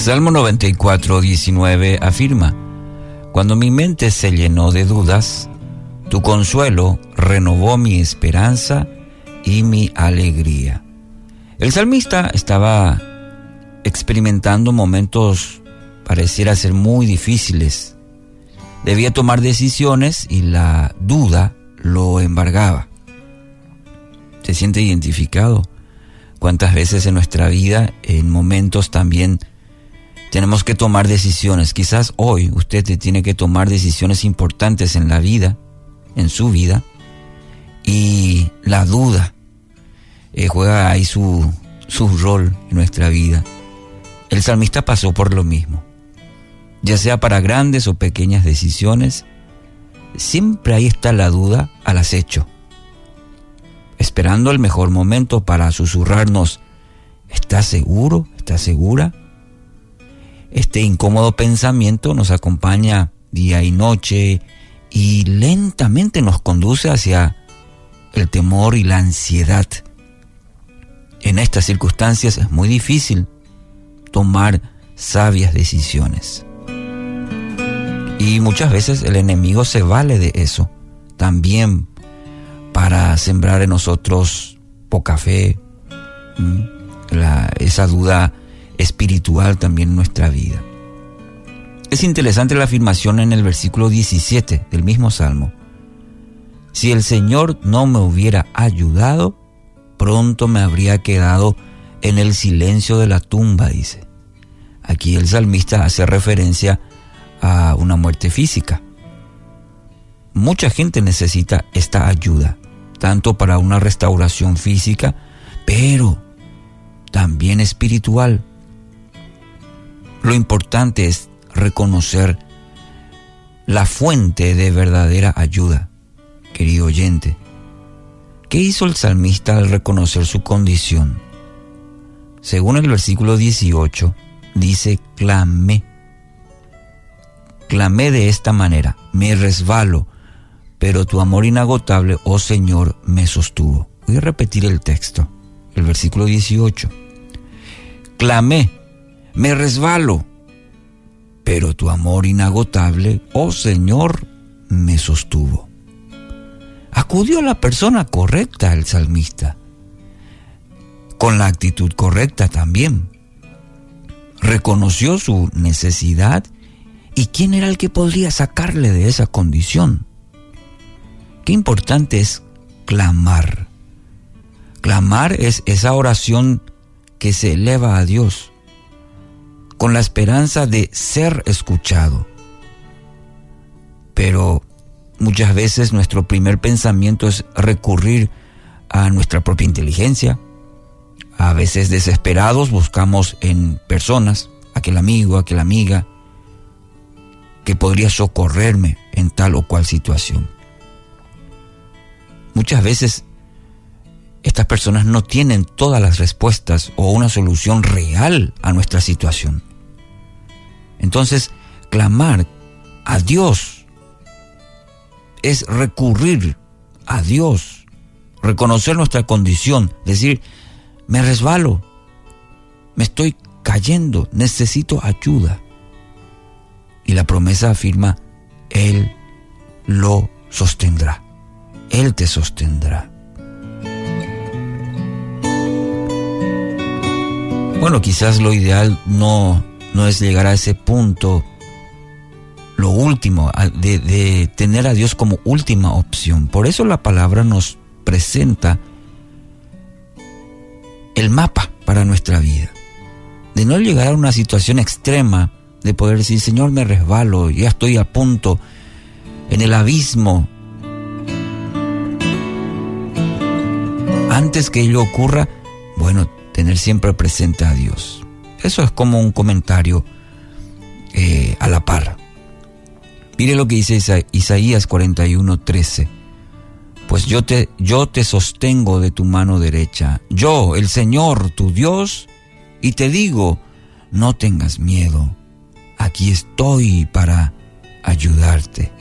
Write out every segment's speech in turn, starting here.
Salmo 94, 19 afirma, Cuando mi mente se llenó de dudas, tu consuelo renovó mi esperanza y mi alegría. El salmista estaba experimentando momentos pareciera ser muy difíciles. Debía tomar decisiones y la duda lo embargaba. ¿Se siente identificado? ¿Cuántas veces en nuestra vida, en momentos también, tenemos que tomar decisiones? Quizás hoy usted tiene que tomar decisiones importantes en la vida, en su vida, y la duda eh, juega ahí su, su rol en nuestra vida. El salmista pasó por lo mismo. Ya sea para grandes o pequeñas decisiones, siempre ahí está la duda al acecho esperando el mejor momento para susurrarnos, ¿estás seguro? ¿Estás segura? Este incómodo pensamiento nos acompaña día y noche y lentamente nos conduce hacia el temor y la ansiedad. En estas circunstancias es muy difícil tomar sabias decisiones. Y muchas veces el enemigo se vale de eso también para sembrar en nosotros poca fe, esa duda espiritual también nuestra vida. Es interesante la afirmación en el versículo 17 del mismo Salmo. Si el Señor no me hubiera ayudado, pronto me habría quedado en el silencio de la tumba, dice. Aquí el salmista hace referencia a una muerte física. Mucha gente necesita esta ayuda tanto para una restauración física, pero también espiritual. Lo importante es reconocer la fuente de verdadera ayuda, querido oyente. ¿Qué hizo el salmista al reconocer su condición? Según el versículo 18, dice, clamé. Clamé de esta manera, me resbalo, pero tu amor inagotable, oh Señor, me sostuvo. Voy a repetir el texto, el versículo 18. Clamé, me resbalo, pero tu amor inagotable, oh Señor, me sostuvo. Acudió la persona correcta el salmista, con la actitud correcta también. Reconoció su necesidad y quién era el que podría sacarle de esa condición importante es clamar. Clamar es esa oración que se eleva a Dios con la esperanza de ser escuchado. Pero muchas veces nuestro primer pensamiento es recurrir a nuestra propia inteligencia. A veces desesperados buscamos en personas, aquel amigo, aquella amiga, que podría socorrerme en tal o cual situación. Muchas veces estas personas no tienen todas las respuestas o una solución real a nuestra situación. Entonces, clamar a Dios es recurrir a Dios, reconocer nuestra condición, decir, me resbalo, me estoy cayendo, necesito ayuda. Y la promesa afirma, Él lo sostendrá. Él te sostendrá. Bueno, quizás lo ideal no, no es llegar a ese punto, lo último, de, tener a Dios como última opción. Por eso la palabra nos presenta el mapa para nuestra vida. De no llegar a una situación extrema, de poder decir, Señor, me resbalo, ya estoy a punto en el abismo antes que ello ocurra, bueno, tener siempre presente a Dios. Eso es como un comentario eh, a la par. Mire lo que dice Isaías 41, 13. Pues yo te, yo te sostengo de tu mano derecha, yo, el Señor, tu Dios, y te digo, no tengas miedo, aquí estoy para ayudarte.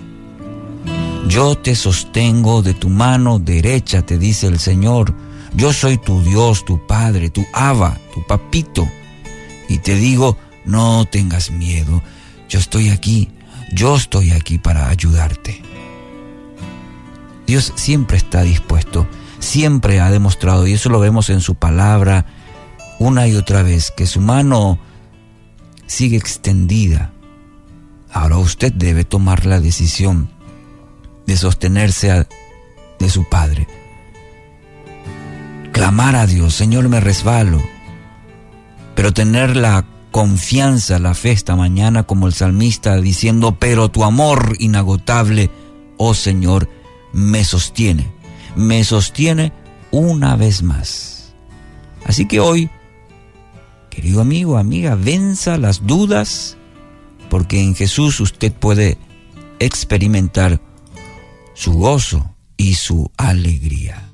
Yo te sostengo de tu mano derecha, te dice el Señor. Yo soy tu Dios, tu Padre, tu Abba, tu Papito. Y te digo, no tengas miedo, yo estoy aquí, yo estoy aquí para ayudarte. Dios siempre está dispuesto, siempre ha demostrado, y eso lo vemos en su palabra una y otra vez, que su mano sigue extendida. Ahora usted debe tomar la decisión de sostenerse de su Padre. Clamar a Dios, Señor, me resbalo, pero tener la confianza, la fe esta mañana como el salmista diciendo, pero tu amor inagotable, oh Señor, me sostiene, me sostiene una vez más. Así que hoy, querido amigo, amiga, venza las dudas, porque en Jesús usted puede experimentar su gozo y su alegría.